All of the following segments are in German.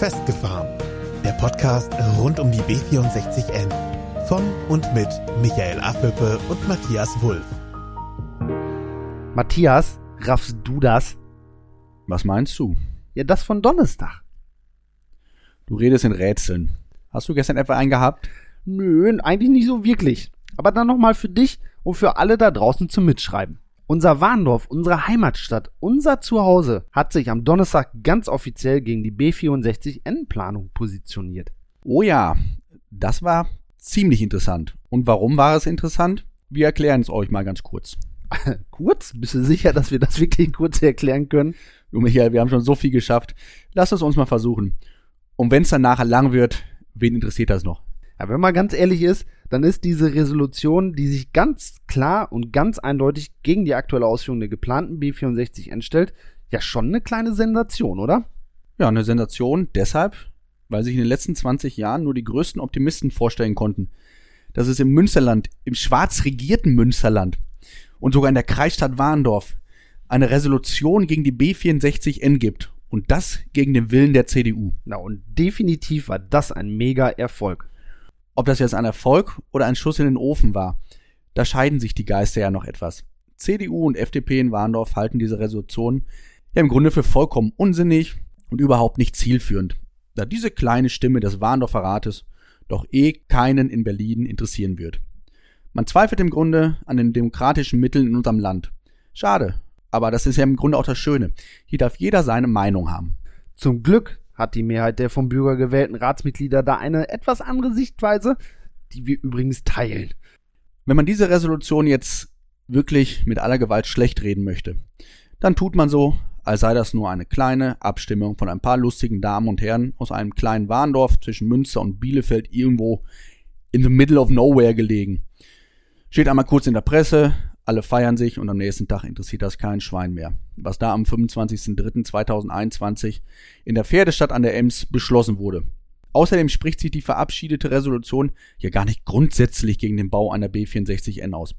Festgefahren. Der Podcast rund um die B64N. Von und mit Michael Affelpe und Matthias Wulff. Matthias, raffst du das? Was meinst du? Ja, das von Donnerstag. Du redest in Rätseln. Hast du gestern etwa einen gehabt? Nö, eigentlich nicht so wirklich. Aber dann nochmal für dich und für alle da draußen zum Mitschreiben. Unser Warndorf, unsere Heimatstadt, unser Zuhause hat sich am Donnerstag ganz offiziell gegen die B64N-Planung positioniert. Oh ja, das war ziemlich interessant. Und warum war es interessant? Wir erklären es euch mal ganz kurz. kurz? Bist du sicher, dass wir das wirklich kurz erklären können? Du Michael, wir haben schon so viel geschafft. Lass es uns mal versuchen. Und wenn es dann nachher lang wird, wen interessiert das noch? Ja, wenn man ganz ehrlich ist, dann ist diese Resolution, die sich ganz klar und ganz eindeutig gegen die aktuelle Ausführung der geplanten B64 entstellt, ja schon eine kleine Sensation, oder? Ja, eine Sensation deshalb, weil sich in den letzten 20 Jahren nur die größten Optimisten vorstellen konnten, dass es im Münsterland, im schwarz regierten Münsterland und sogar in der Kreisstadt Warndorf eine Resolution gegen die B64N gibt. Und das gegen den Willen der CDU. Na, und definitiv war das ein mega Erfolg. Ob das jetzt ein Erfolg oder ein Schuss in den Ofen war, da scheiden sich die Geister ja noch etwas. CDU und FDP in Warndorf halten diese Resolution ja im Grunde für vollkommen unsinnig und überhaupt nicht zielführend, da diese kleine Stimme des Warndorfer Rates doch eh keinen in Berlin interessieren wird. Man zweifelt im Grunde an den demokratischen Mitteln in unserem Land. Schade, aber das ist ja im Grunde auch das Schöne. Hier darf jeder seine Meinung haben. Zum Glück hat die Mehrheit der vom Bürger gewählten Ratsmitglieder da eine etwas andere Sichtweise, die wir übrigens teilen. Wenn man diese Resolution jetzt wirklich mit aller Gewalt schlecht reden möchte, dann tut man so, als sei das nur eine kleine Abstimmung von ein paar lustigen Damen und Herren aus einem kleinen Warndorf zwischen Münster und Bielefeld irgendwo in the middle of nowhere gelegen. Steht einmal kurz in der Presse, alle feiern sich und am nächsten Tag interessiert das kein Schwein mehr. Was da am 25.03.2021 in der Pferdestadt an der Ems beschlossen wurde. Außerdem spricht sich die verabschiedete Resolution ja gar nicht grundsätzlich gegen den Bau einer B64N aus.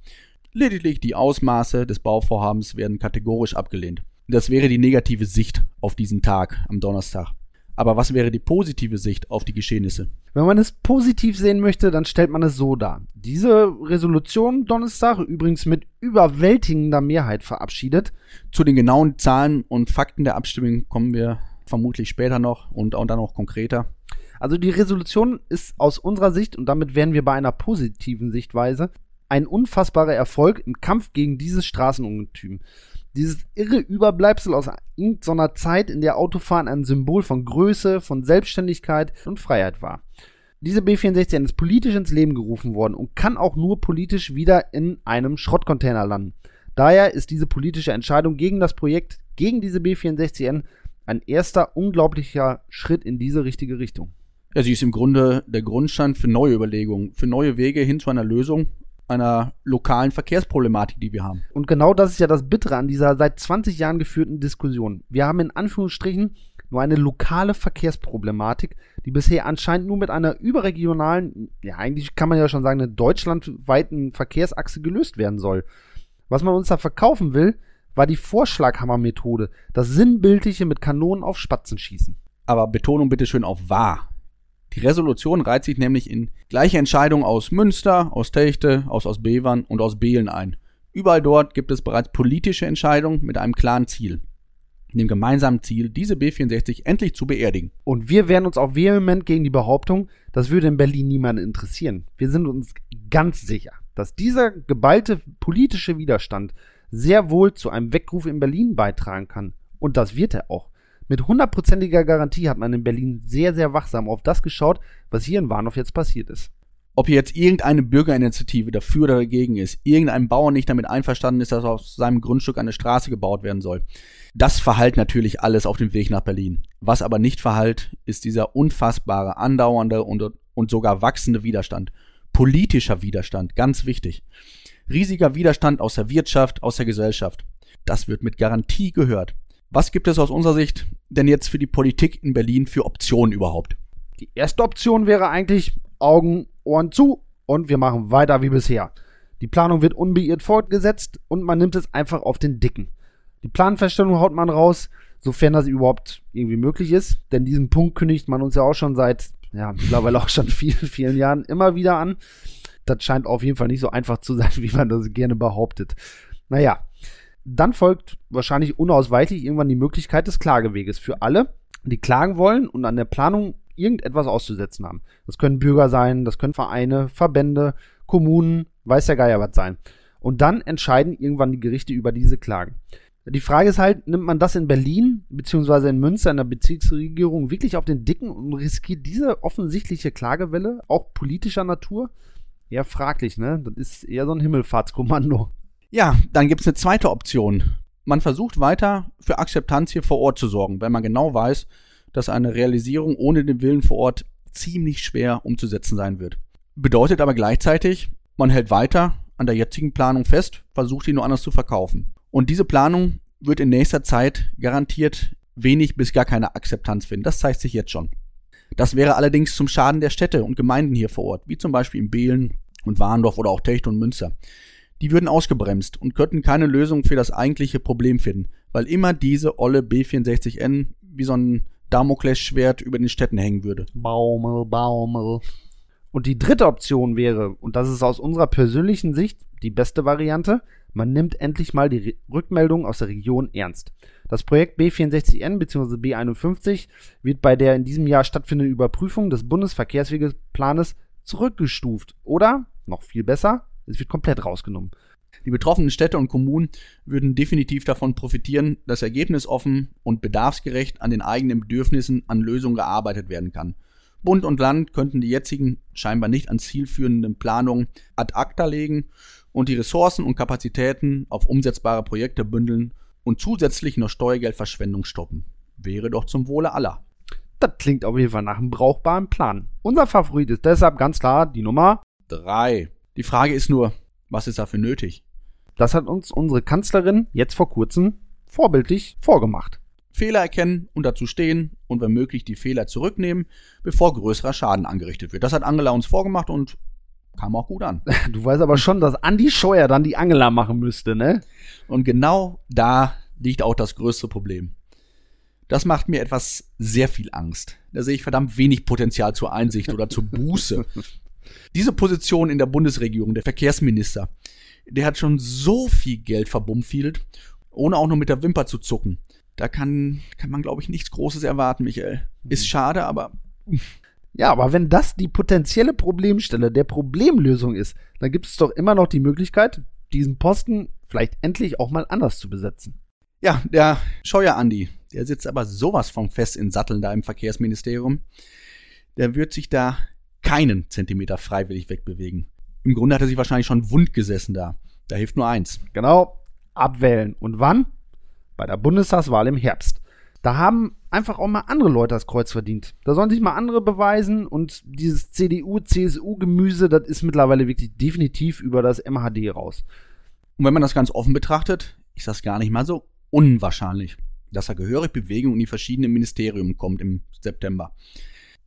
Lediglich die Ausmaße des Bauvorhabens werden kategorisch abgelehnt. Das wäre die negative Sicht auf diesen Tag am Donnerstag. Aber was wäre die positive Sicht auf die Geschehnisse? Wenn man es positiv sehen möchte, dann stellt man es so dar. Diese Resolution Donnerstag übrigens mit überwältigender Mehrheit verabschiedet. Zu den genauen Zahlen und Fakten der Abstimmung kommen wir vermutlich später noch und, und dann noch konkreter. Also die Resolution ist aus unserer Sicht, und damit wären wir bei einer positiven Sichtweise, ein unfassbarer Erfolg im Kampf gegen dieses Straßenungetüm dieses irre Überbleibsel aus irgendeiner Zeit, in der Autofahren ein Symbol von Größe, von Selbstständigkeit und Freiheit war. Diese B64 ist politisch ins Leben gerufen worden und kann auch nur politisch wieder in einem Schrottcontainer landen. Daher ist diese politische Entscheidung gegen das Projekt, gegen diese B64N, ein erster unglaublicher Schritt in diese richtige Richtung. Ja, sie ist im Grunde der Grundstein für neue Überlegungen, für neue Wege hin zu einer Lösung einer lokalen Verkehrsproblematik, die wir haben. Und genau das ist ja das Bittere an dieser seit 20 Jahren geführten Diskussion. Wir haben in Anführungsstrichen nur eine lokale Verkehrsproblematik, die bisher anscheinend nur mit einer überregionalen, ja eigentlich kann man ja schon sagen, einer deutschlandweiten Verkehrsachse gelöst werden soll. Was man uns da verkaufen will, war die Vorschlaghammer-Methode, das sinnbildliche mit Kanonen auf Spatzen schießen. Aber Betonung bitte schön auf wahr. Die Resolution reiht sich nämlich in gleiche Entscheidungen aus Münster, aus Techte, aus Ausbevern und aus Behlen ein. Überall dort gibt es bereits politische Entscheidungen mit einem klaren Ziel. Dem gemeinsamen Ziel, diese B64 endlich zu beerdigen. Und wir wehren uns auch vehement gegen die Behauptung, das würde in Berlin niemanden interessieren. Wir sind uns ganz sicher, dass dieser geballte politische Widerstand sehr wohl zu einem Weckruf in Berlin beitragen kann. Und das wird er auch. Mit hundertprozentiger Garantie hat man in Berlin sehr, sehr wachsam auf das geschaut, was hier in Warnow jetzt passiert ist. Ob hier jetzt irgendeine Bürgerinitiative dafür oder dagegen ist, irgendein Bauer nicht damit einverstanden ist, dass auf seinem Grundstück eine Straße gebaut werden soll. Das verhallt natürlich alles auf dem Weg nach Berlin. Was aber nicht verhallt, ist dieser unfassbare, andauernde und, und sogar wachsende Widerstand. Politischer Widerstand, ganz wichtig. Riesiger Widerstand aus der Wirtschaft, aus der Gesellschaft. Das wird mit Garantie gehört. Was gibt es aus unserer Sicht denn jetzt für die Politik in Berlin für Optionen überhaupt? Die erste Option wäre eigentlich Augen, Ohren zu und wir machen weiter wie bisher. Die Planung wird unbeirrt fortgesetzt und man nimmt es einfach auf den Dicken. Die Planfeststellung haut man raus, sofern das überhaupt irgendwie möglich ist. Denn diesen Punkt kündigt man uns ja auch schon seit, ja, mittlerweile auch schon vielen, vielen Jahren immer wieder an. Das scheint auf jeden Fall nicht so einfach zu sein, wie man das gerne behauptet. Naja, dann folgt wahrscheinlich unausweichlich irgendwann die Möglichkeit des Klageweges für alle, die klagen wollen und an der Planung irgendetwas auszusetzen haben. Das können Bürger sein, das können Vereine, Verbände, Kommunen, weiß der Geier was sein. Und dann entscheiden irgendwann die Gerichte über diese Klagen. Die Frage ist halt, nimmt man das in Berlin beziehungsweise in Münster in der Bezirksregierung wirklich auf den Dicken und riskiert diese offensichtliche Klagewelle auch politischer Natur? Eher fraglich, ne? Das ist eher so ein Himmelfahrtskommando. Ja, dann gibt es eine zweite Option. Man versucht weiter für Akzeptanz hier vor Ort zu sorgen, wenn man genau weiß, dass eine Realisierung ohne den Willen vor Ort ziemlich schwer umzusetzen sein wird. Bedeutet aber gleichzeitig, man hält weiter an der jetzigen Planung fest, versucht sie nur anders zu verkaufen. Und diese Planung wird in nächster Zeit garantiert wenig bis gar keine Akzeptanz finden. Das zeigt sich jetzt schon. Das wäre allerdings zum Schaden der Städte und Gemeinden hier vor Ort, wie zum Beispiel in Behlen und Warndorf oder auch Techt und Münster. Die würden ausgebremst und könnten keine Lösung für das eigentliche Problem finden, weil immer diese olle B64N wie so ein Damoklesschwert über den Städten hängen würde. Baumel, Baumel. Und die dritte Option wäre, und das ist aus unserer persönlichen Sicht die beste Variante, man nimmt endlich mal die Rückmeldung aus der Region ernst. Das Projekt B64N bzw. B51 wird bei der in diesem Jahr stattfindenden Überprüfung des Bundesverkehrswegeplanes zurückgestuft. Oder, noch viel besser, es wird komplett rausgenommen. Die betroffenen Städte und Kommunen würden definitiv davon profitieren, dass ergebnisoffen und bedarfsgerecht an den eigenen Bedürfnissen an Lösungen gearbeitet werden kann. Bund und Land könnten die jetzigen scheinbar nicht an zielführenden Planungen ad acta legen und die Ressourcen und Kapazitäten auf umsetzbare Projekte bündeln und zusätzlich noch Steuergeldverschwendung stoppen. Wäre doch zum Wohle aller. Das klingt auf jeden Fall nach einem brauchbaren Plan. Unser Favorit ist deshalb ganz klar die Nummer 3. Die Frage ist nur, was ist dafür nötig? Das hat uns unsere Kanzlerin jetzt vor kurzem vorbildlich vorgemacht. Fehler erkennen und dazu stehen und wenn möglich die Fehler zurücknehmen, bevor größerer Schaden angerichtet wird. Das hat Angela uns vorgemacht und kam auch gut an. Du weißt aber schon, dass Andi Scheuer dann die Angela machen müsste, ne? Und genau da liegt auch das größte Problem. Das macht mir etwas sehr viel Angst. Da sehe ich verdammt wenig Potenzial zur Einsicht oder zur Buße. Diese Position in der Bundesregierung, der Verkehrsminister, der hat schon so viel Geld verbummfielt, ohne auch nur mit der Wimper zu zucken. Da kann, kann man, glaube ich, nichts Großes erwarten, Michael. Ist schade, aber. Ja, aber wenn das die potenzielle Problemstelle der Problemlösung ist, dann gibt es doch immer noch die Möglichkeit, diesen Posten vielleicht endlich auch mal anders zu besetzen. Ja, der Scheuer Andi, der sitzt aber sowas von fest in Satteln da im Verkehrsministerium. Der wird sich da keinen Zentimeter freiwillig wegbewegen. Im Grunde hat er sich wahrscheinlich schon wund gesessen da. Da hilft nur eins. Genau, abwählen. Und wann? Bei der Bundestagswahl im Herbst. Da haben einfach auch mal andere Leute das Kreuz verdient. Da sollen sich mal andere beweisen und dieses CDU-CSU-Gemüse, das ist mittlerweile wirklich definitiv über das MHD raus. Und wenn man das ganz offen betrachtet, ist das gar nicht mal so unwahrscheinlich, dass er gehörig Bewegung in die verschiedenen Ministerien kommt im September.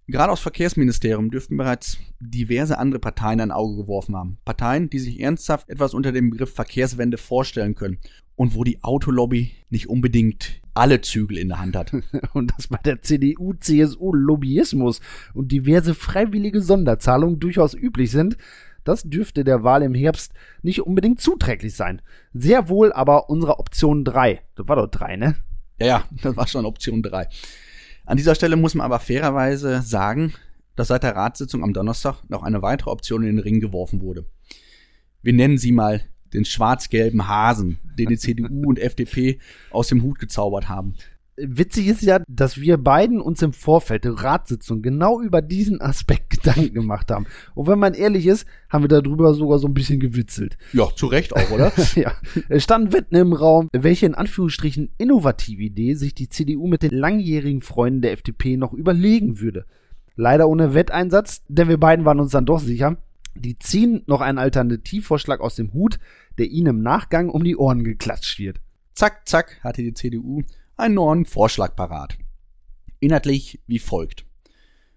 Gerade aus Verkehrsministerium dürften bereits diverse andere Parteien ein Auge geworfen haben. Parteien, die sich ernsthaft etwas unter dem Begriff Verkehrswende vorstellen können und wo die Autolobby nicht unbedingt alle Zügel in der Hand hat. und dass bei der CDU, CSU Lobbyismus und diverse freiwillige Sonderzahlungen durchaus üblich sind, das dürfte der Wahl im Herbst nicht unbedingt zuträglich sein. Sehr wohl aber unsere Option 3. Das war doch 3, ne? Ja, ja, das war schon Option 3. An dieser Stelle muss man aber fairerweise sagen, dass seit der Ratssitzung am Donnerstag noch eine weitere Option in den Ring geworfen wurde. Wir nennen sie mal den schwarz-gelben Hasen, den die CDU und FDP aus dem Hut gezaubert haben witzig ist ja, dass wir beiden uns im Vorfeld der Ratssitzung genau über diesen Aspekt Gedanken gemacht haben. Und wenn man ehrlich ist, haben wir darüber sogar so ein bisschen gewitzelt. Ja, zu Recht auch, oder? ja. Es standen Wetten im Raum, welche in Anführungsstrichen innovative Idee sich die CDU mit den langjährigen Freunden der FDP noch überlegen würde. Leider ohne Wetteinsatz, denn wir beiden waren uns dann doch sicher, die ziehen noch einen Alternativvorschlag aus dem Hut, der ihnen im Nachgang um die Ohren geklatscht wird. Zack, zack, hatte die CDU einen neuen Vorschlag parat. Inhaltlich wie folgt.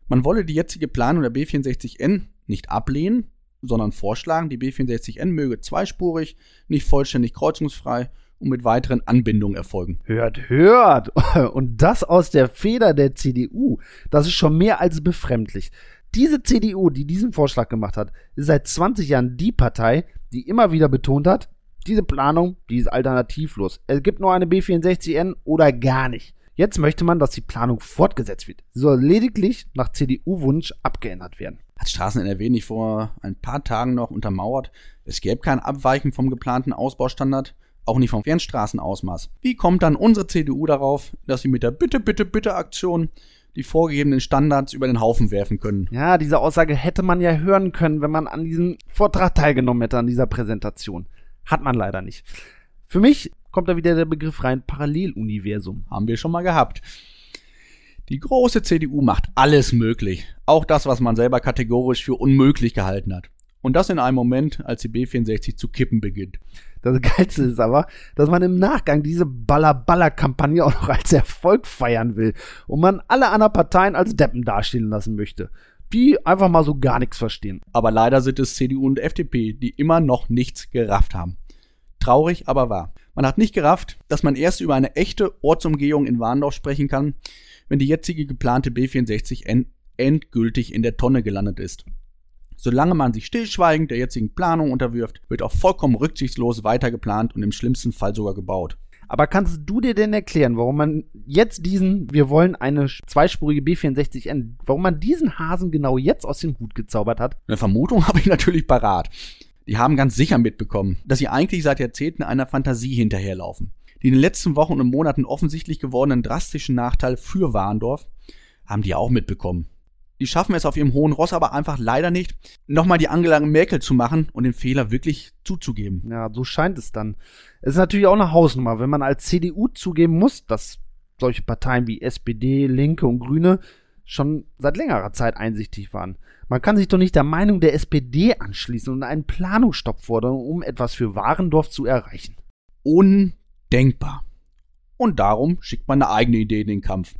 Man wolle die jetzige Planung der B64N nicht ablehnen, sondern vorschlagen, die B64N möge zweispurig, nicht vollständig kreuzungsfrei und mit weiteren Anbindungen erfolgen. Hört, hört! Und das aus der Feder der CDU. Das ist schon mehr als befremdlich. Diese CDU, die diesen Vorschlag gemacht hat, ist seit 20 Jahren die Partei, die immer wieder betont hat, diese Planung, die ist alternativlos. Es gibt nur eine B64N oder gar nicht. Jetzt möchte man, dass die Planung fortgesetzt wird. Sie soll lediglich nach CDU-Wunsch abgeändert werden. Hat Straßen NRW nicht vor ein paar Tagen noch untermauert, es gäbe kein Abweichen vom geplanten Ausbaustandard, auch nicht vom Fernstraßenausmaß. Wie kommt dann unsere CDU darauf, dass sie mit der Bitte, Bitte, Bitte Aktion die vorgegebenen Standards über den Haufen werfen können? Ja, diese Aussage hätte man ja hören können, wenn man an diesem Vortrag teilgenommen hätte, an dieser Präsentation. Hat man leider nicht. Für mich kommt da wieder der Begriff rein Paralleluniversum. Haben wir schon mal gehabt. Die große CDU macht alles möglich. Auch das, was man selber kategorisch für unmöglich gehalten hat. Und das in einem Moment, als die B64 zu kippen beginnt. Das Geilste ist aber, dass man im Nachgang diese Baller-Baller-Kampagne auch noch als Erfolg feiern will und man alle anderen Parteien als Deppen dastehen lassen möchte, die einfach mal so gar nichts verstehen. Aber leider sind es CDU und FDP, die immer noch nichts gerafft haben. Traurig, aber wahr. Man hat nicht gerafft, dass man erst über eine echte Ortsumgehung in Warndorf sprechen kann, wenn die jetzige geplante B64N endgültig in der Tonne gelandet ist. Solange man sich stillschweigend der jetzigen Planung unterwirft, wird auch vollkommen rücksichtslos weitergeplant und im schlimmsten Fall sogar gebaut. Aber kannst du dir denn erklären, warum man jetzt diesen, wir wollen eine zweispurige B64N, warum man diesen Hasen genau jetzt aus dem Hut gezaubert hat? Eine Vermutung habe ich natürlich parat. Die haben ganz sicher mitbekommen, dass sie eigentlich seit Jahrzehnten einer Fantasie hinterherlaufen. Die in den letzten Wochen und Monaten offensichtlich gewordenen drastischen Nachteil für Warndorf haben die auch mitbekommen. Die schaffen es auf ihrem hohen Ross aber einfach leider nicht, nochmal die Angela Merkel zu machen und den Fehler wirklich zuzugeben. Ja, so scheint es dann. Es ist natürlich auch eine Hausnummer, wenn man als CDU zugeben muss, dass solche Parteien wie SPD, Linke und Grüne schon seit längerer Zeit einsichtig waren. Man kann sich doch nicht der Meinung der SPD anschließen und einen Planungsstopp fordern, um etwas für Warendorf zu erreichen. Undenkbar. Und darum schickt man eine eigene Idee in den Kampf.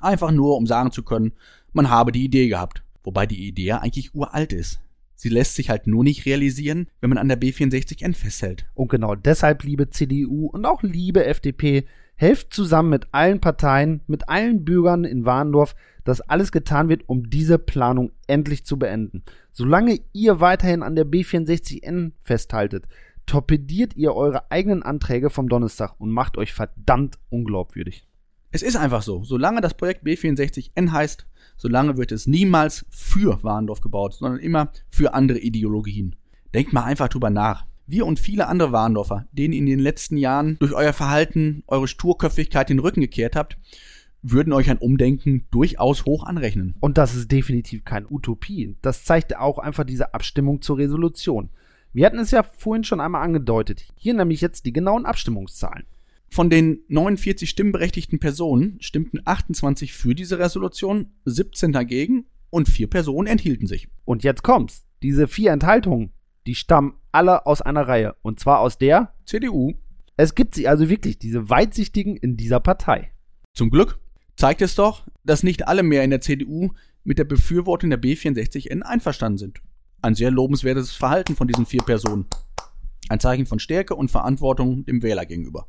Einfach nur, um sagen zu können, man habe die Idee gehabt. Wobei die Idee ja eigentlich uralt ist. Sie lässt sich halt nur nicht realisieren, wenn man an der B64N festhält. Und genau deshalb, liebe CDU und auch liebe FDP, helft zusammen mit allen Parteien, mit allen Bürgern in Warndorf, dass alles getan wird, um diese Planung endlich zu beenden. Solange ihr weiterhin an der B64N festhaltet, torpediert ihr eure eigenen Anträge vom Donnerstag und macht euch verdammt unglaubwürdig. Es ist einfach so. Solange das Projekt B64N heißt, solange wird es niemals für Warndorf gebaut, sondern immer für andere Ideologien. Denkt mal einfach drüber nach. Wir und viele andere Warndorfer, denen in den letzten Jahren durch euer Verhalten, eure Sturköpfigkeit den Rücken gekehrt habt, würden euch ein Umdenken durchaus hoch anrechnen. Und das ist definitiv keine Utopie. Das zeigt auch einfach diese Abstimmung zur Resolution. Wir hatten es ja vorhin schon einmal angedeutet. Hier nämlich jetzt die genauen Abstimmungszahlen. Von den 49 stimmberechtigten Personen stimmten 28 für diese Resolution, 17 dagegen und vier Personen enthielten sich. Und jetzt kommt's. Diese vier Enthaltungen, die stammen alle aus einer Reihe. Und zwar aus der CDU. Es gibt sie also wirklich, diese Weitsichtigen in dieser Partei. Zum Glück zeigt es doch, dass nicht alle mehr in der CDU mit der Befürwortung der B64N einverstanden sind. Ein sehr lobenswertes Verhalten von diesen vier Personen. Ein Zeichen von Stärke und Verantwortung dem Wähler gegenüber.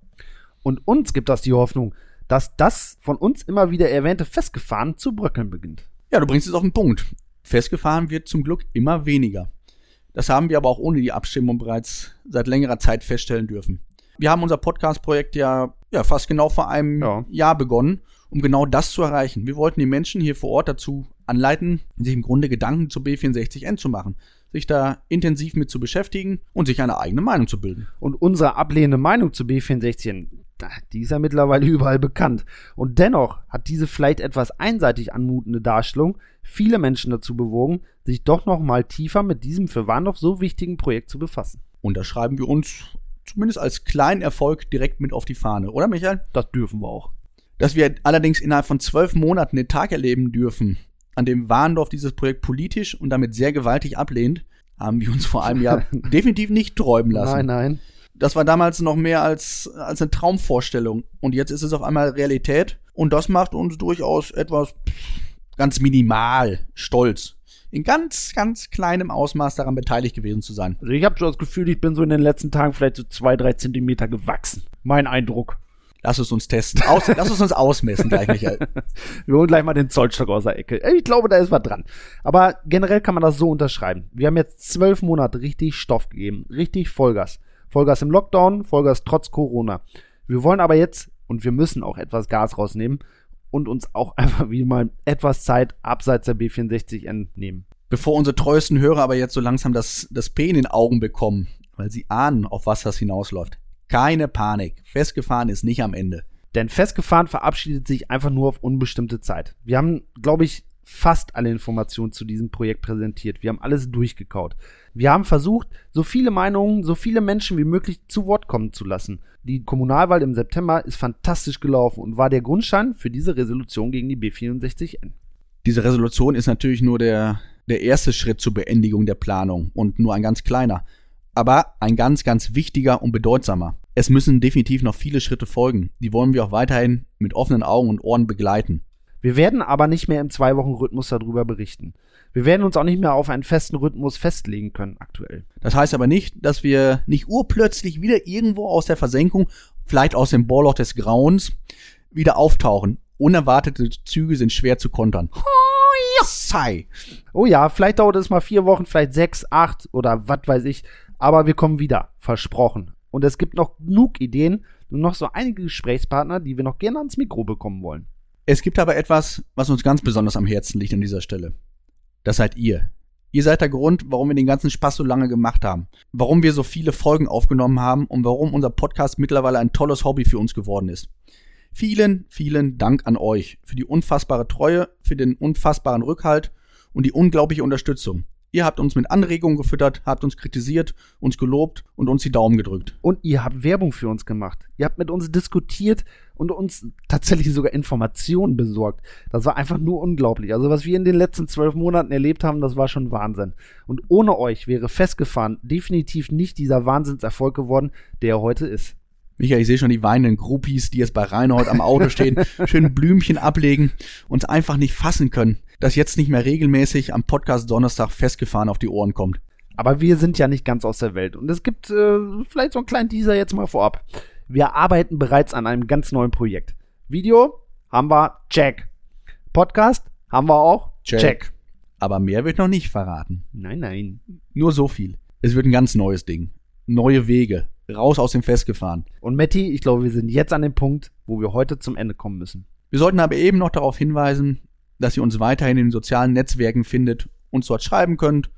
Und uns gibt das die Hoffnung, dass das von uns immer wieder erwähnte Festgefahren zu bröckeln beginnt. Ja, du bringst es auf den Punkt. Festgefahren wird zum Glück immer weniger. Das haben wir aber auch ohne die Abstimmung bereits seit längerer Zeit feststellen dürfen. Wir haben unser Podcast-Projekt ja, ja fast genau vor einem ja. Jahr begonnen, um genau das zu erreichen. Wir wollten die Menschen hier vor Ort dazu anleiten, sich im Grunde Gedanken zu B64N zu machen, sich da intensiv mit zu beschäftigen und sich eine eigene Meinung zu bilden. Und unsere ablehnende Meinung zu B64N, die ist ja mittlerweile überall bekannt. Und dennoch hat diese vielleicht etwas einseitig anmutende Darstellung viele Menschen dazu bewogen, sich doch noch mal tiefer mit diesem für Warndorf so wichtigen Projekt zu befassen. Und da schreiben wir uns zumindest als kleinen Erfolg direkt mit auf die Fahne, oder Michael? Das dürfen wir auch. Dass wir allerdings innerhalb von zwölf Monaten den Tag erleben dürfen, an dem Warndorf dieses Projekt politisch und damit sehr gewaltig ablehnt, haben wir uns vor einem Jahr definitiv nicht träumen lassen. Nein, nein. Das war damals noch mehr als, als eine Traumvorstellung. Und jetzt ist es auf einmal Realität. Und das macht uns durchaus etwas ganz minimal stolz, in ganz, ganz kleinem Ausmaß daran beteiligt gewesen zu sein. Also ich habe schon das Gefühl, ich bin so in den letzten Tagen vielleicht so zwei, drei Zentimeter gewachsen. Mein Eindruck. Lass es uns testen. Aus, lass es uns ausmessen gleich, Michael. Wir holen gleich mal den Zollstock aus der Ecke. Ich glaube, da ist was dran. Aber generell kann man das so unterschreiben. Wir haben jetzt zwölf Monate richtig Stoff gegeben. Richtig Vollgas. Vollgas im Lockdown, Vollgas trotz Corona. Wir wollen aber jetzt, und wir müssen auch etwas Gas rausnehmen und uns auch einfach wieder mal etwas Zeit abseits der B64N nehmen. Bevor unsere treuesten Hörer aber jetzt so langsam das, das P in den Augen bekommen, weil sie ahnen, auf was das hinausläuft. Keine Panik. Festgefahren ist nicht am Ende. Denn festgefahren verabschiedet sich einfach nur auf unbestimmte Zeit. Wir haben, glaube ich, fast alle Informationen zu diesem Projekt präsentiert. Wir haben alles durchgekaut. Wir haben versucht, so viele Meinungen, so viele Menschen wie möglich zu Wort kommen zu lassen. Die Kommunalwahl im September ist fantastisch gelaufen und war der Grundstein für diese Resolution gegen die B64N. Diese Resolution ist natürlich nur der, der erste Schritt zur Beendigung der Planung und nur ein ganz kleiner aber ein ganz, ganz wichtiger und bedeutsamer. Es müssen definitiv noch viele Schritte folgen. Die wollen wir auch weiterhin mit offenen Augen und Ohren begleiten. Wir werden aber nicht mehr im Zwei-Wochen-Rhythmus darüber berichten. Wir werden uns auch nicht mehr auf einen festen Rhythmus festlegen können aktuell. Das heißt aber nicht, dass wir nicht urplötzlich wieder irgendwo aus der Versenkung, vielleicht aus dem Bohrloch des Grauens, wieder auftauchen. Unerwartete Züge sind schwer zu kontern. Oh ja. Sei. Oh ja, vielleicht dauert es mal vier Wochen, vielleicht sechs, acht oder was weiß ich. Aber wir kommen wieder, versprochen. Und es gibt noch genug Ideen und noch so einige Gesprächspartner, die wir noch gerne ans Mikro bekommen wollen. Es gibt aber etwas, was uns ganz besonders am Herzen liegt an dieser Stelle. Das seid ihr. Ihr seid der Grund, warum wir den ganzen Spaß so lange gemacht haben, warum wir so viele Folgen aufgenommen haben und warum unser Podcast mittlerweile ein tolles Hobby für uns geworden ist. Vielen, vielen Dank an euch für die unfassbare Treue, für den unfassbaren Rückhalt und die unglaubliche Unterstützung. Ihr habt uns mit Anregungen gefüttert, habt uns kritisiert, uns gelobt und uns die Daumen gedrückt. Und ihr habt Werbung für uns gemacht. Ihr habt mit uns diskutiert und uns tatsächlich sogar Informationen besorgt. Das war einfach nur unglaublich. Also was wir in den letzten zwölf Monaten erlebt haben, das war schon Wahnsinn. Und ohne euch wäre festgefahren definitiv nicht dieser Wahnsinnserfolg geworden, der er heute ist. Michael, ich sehe schon die weinenden Groupies, die jetzt bei Reinhold am Auto stehen, schön Blümchen ablegen, uns einfach nicht fassen können, dass jetzt nicht mehr regelmäßig am Podcast Donnerstag festgefahren auf die Ohren kommt. Aber wir sind ja nicht ganz aus der Welt und es gibt äh, vielleicht so einen kleinen Teaser jetzt mal vorab. Wir arbeiten bereits an einem ganz neuen Projekt. Video haben wir, check. Podcast haben wir auch, check. check. Aber mehr wird noch nicht verraten. Nein, nein. Nur so viel. Es wird ein ganz neues Ding. Neue Wege, raus aus dem Festgefahren. Und Matti, ich glaube, wir sind jetzt an dem Punkt, wo wir heute zum Ende kommen müssen. Wir sollten aber eben noch darauf hinweisen, dass ihr uns weiterhin in den sozialen Netzwerken findet, uns dort schreiben könnt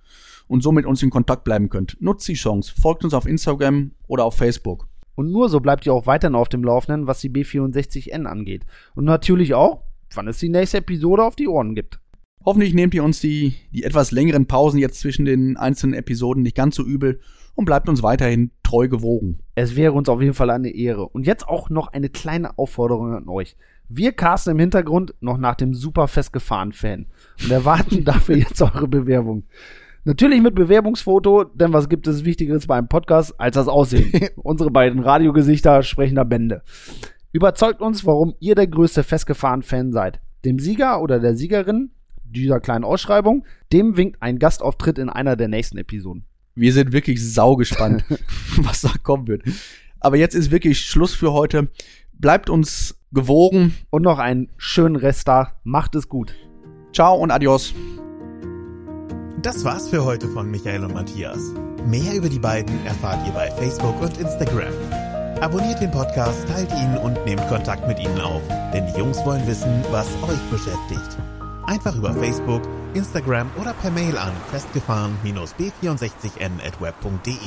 und somit uns in Kontakt bleiben könnt. Nutzt die Chance, folgt uns auf Instagram oder auf Facebook. Und nur so bleibt ihr auch weiterhin auf dem Laufenden, was die B64N angeht. Und natürlich auch, wann es die nächste Episode auf die Ohren gibt. Hoffentlich nehmt ihr uns die, die etwas längeren Pausen jetzt zwischen den einzelnen Episoden nicht ganz so übel und bleibt uns weiterhin treu gewogen. Es wäre uns auf jeden Fall eine Ehre. Und jetzt auch noch eine kleine Aufforderung an euch. Wir casten im Hintergrund noch nach dem super festgefahren Fan und erwarten dafür jetzt eure Bewerbung. Natürlich mit Bewerbungsfoto, denn was gibt es Wichtigeres beim Podcast als das Aussehen? Unsere beiden Radiogesichter sprechender Bände. Überzeugt uns, warum ihr der größte festgefahren Fan seid. Dem Sieger oder der Siegerin dieser kleinen Ausschreibung, dem winkt ein Gastauftritt in einer der nächsten Episoden. Wir sind wirklich saugespannt, was da kommen wird. Aber jetzt ist wirklich Schluss für heute. Bleibt uns gewogen. Und noch einen schönen Resttag. Macht es gut. Ciao und adios. Das war's für heute von Michael und Matthias. Mehr über die beiden erfahrt ihr bei Facebook und Instagram. Abonniert den Podcast, teilt ihn und nehmt Kontakt mit ihnen auf, denn die Jungs wollen wissen, was euch beschäftigt. Einfach über Facebook, Instagram oder per Mail an festgefahren-b64n at web.de.